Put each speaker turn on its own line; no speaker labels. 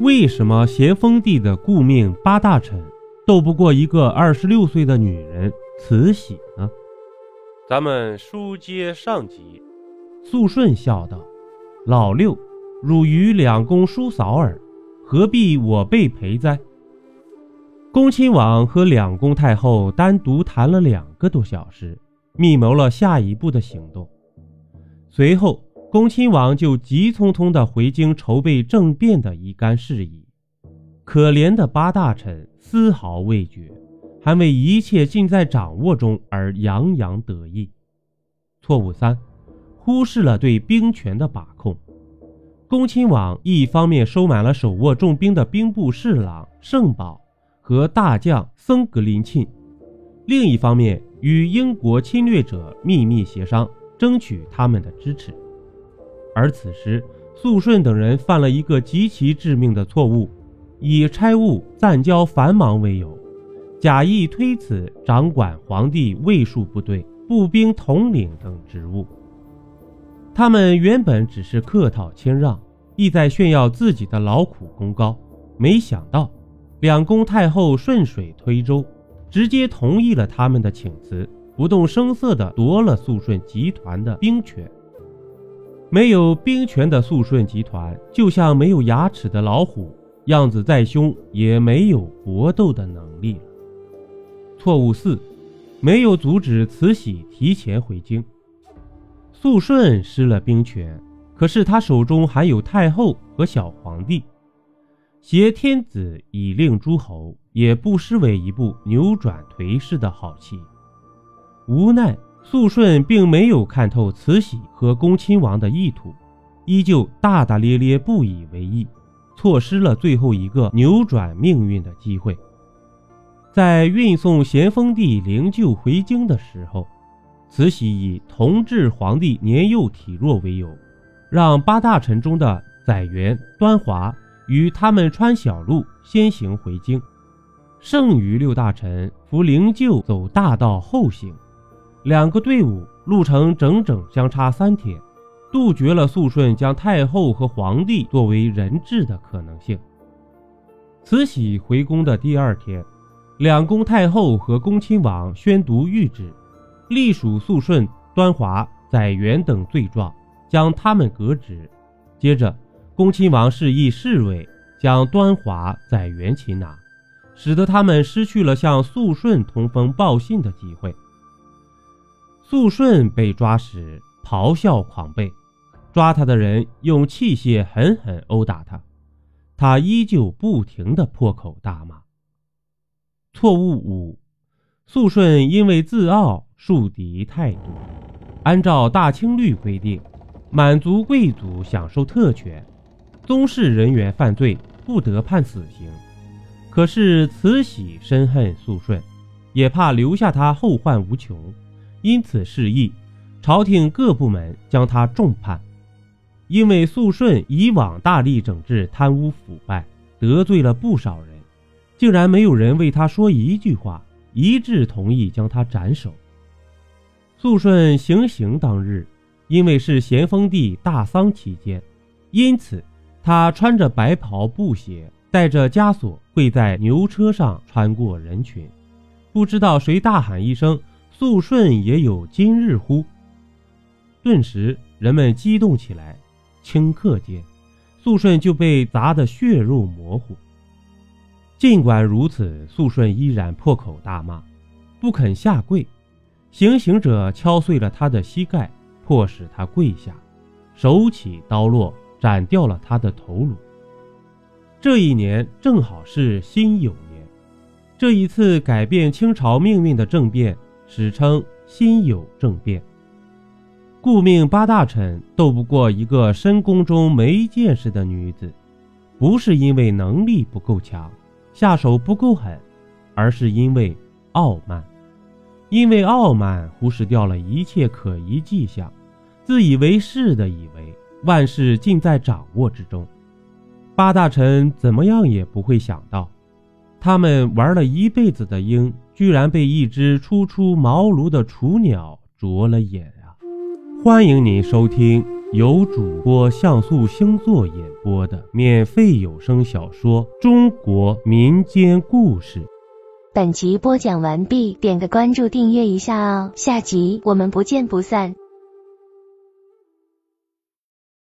为什么咸丰帝的顾命八大臣斗不过一个二十六岁的女人慈禧呢？咱们书接上集，肃顺笑道：“老六，汝与两宫叔嫂耳，何必我辈陪哉？”恭亲王和两宫太后单独谈了两个多小时，密谋了下一步的行动。随后，恭亲王就急匆匆地回京筹备政变的一干事宜。可怜的八大臣丝毫未觉，还为一切尽在掌握中而洋洋得意。错误三，忽视了对兵权的把控。恭亲王一方面收买了手握重兵的兵部侍郎盛宝。和大将僧格林沁，另一方面与英国侵略者秘密协商，争取他们的支持。而此时，肃顺等人犯了一个极其致命的错误，以差务暂交繁忙为由，假意推辞掌管皇帝卫戍部队、步兵统领等职务。他们原本只是客套谦让，意在炫耀自己的劳苦功高，没想到。两宫太后顺水推舟，直接同意了他们的请辞，不动声色地夺了肃顺集团的兵权。没有兵权的肃顺集团，就像没有牙齿的老虎，样子再凶也没有搏斗的能力了。错误四，没有阻止慈禧提前回京。肃顺失了兵权，可是他手中还有太后和小皇帝。挟天子以令诸侯，也不失为一部扭转颓势的好戏。无奈肃顺并没有看透慈禧和恭亲王的意图，依旧大大咧咧不以为意，错失了最后一个扭转命运的机会。在运送咸丰帝灵柩回京的时候，慈禧以同治皇帝年幼体弱为由，让八大臣中的载元、端华。与他们穿小路先行回京，剩余六大臣扶灵柩走大道后行，两个队伍路程整整相差三天，杜绝了肃顺将太后和皇帝作为人质的可能性。慈禧回宫的第二天，两宫太后和恭亲王宣读谕旨，隶属肃顺、端华、载元等罪状，将他们革职。接着。恭亲王示意侍卫将端华、载元擒拿，使得他们失去了向肃顺通风报信的机会。肃顺被抓时咆哮狂悖，抓他的人用器械狠狠殴打他，他依旧不停地破口大骂。错误五，肃顺因为自傲树敌太多。按照大清律规定，满族贵族享受特权。宗室人员犯罪不得判死刑，可是慈禧深恨肃顺，也怕留下他后患无穷，因此示意朝廷各部门将他重判。因为肃顺以往大力整治贪污腐败，得罪了不少人，竟然没有人为他说一句话，一致同意将他斩首。肃顺行刑当日，因为是咸丰帝大丧期间，因此。他穿着白袍布鞋，带着枷锁，跪在牛车上穿过人群。不知道谁大喊一声：“肃顺也有今日乎？”顿时人们激动起来。顷刻间，肃顺就被砸得血肉模糊。尽管如此，肃顺依然破口大骂，不肯下跪。行刑者敲碎了他的膝盖，迫使他跪下，手起刀落。斩掉了他的头颅。这一年正好是辛酉年，这一次改变清朝命运的政变史称辛酉政变。顾命八大臣斗不过一个深宫中没见识的女子，不是因为能力不够强，下手不够狠，而是因为傲慢。因为傲慢，忽视掉了一切可疑迹象，自以为是的以为。万事尽在掌握之中，八大臣怎么样也不会想到，他们玩了一辈子的鹰，居然被一只初出茅庐的雏鸟啄了眼啊！欢迎您收听由主播像素星座演播的免费有声小说《中国民间故事》。
本集播讲完毕，点个关注，订阅一下哦，下集我们不见不散。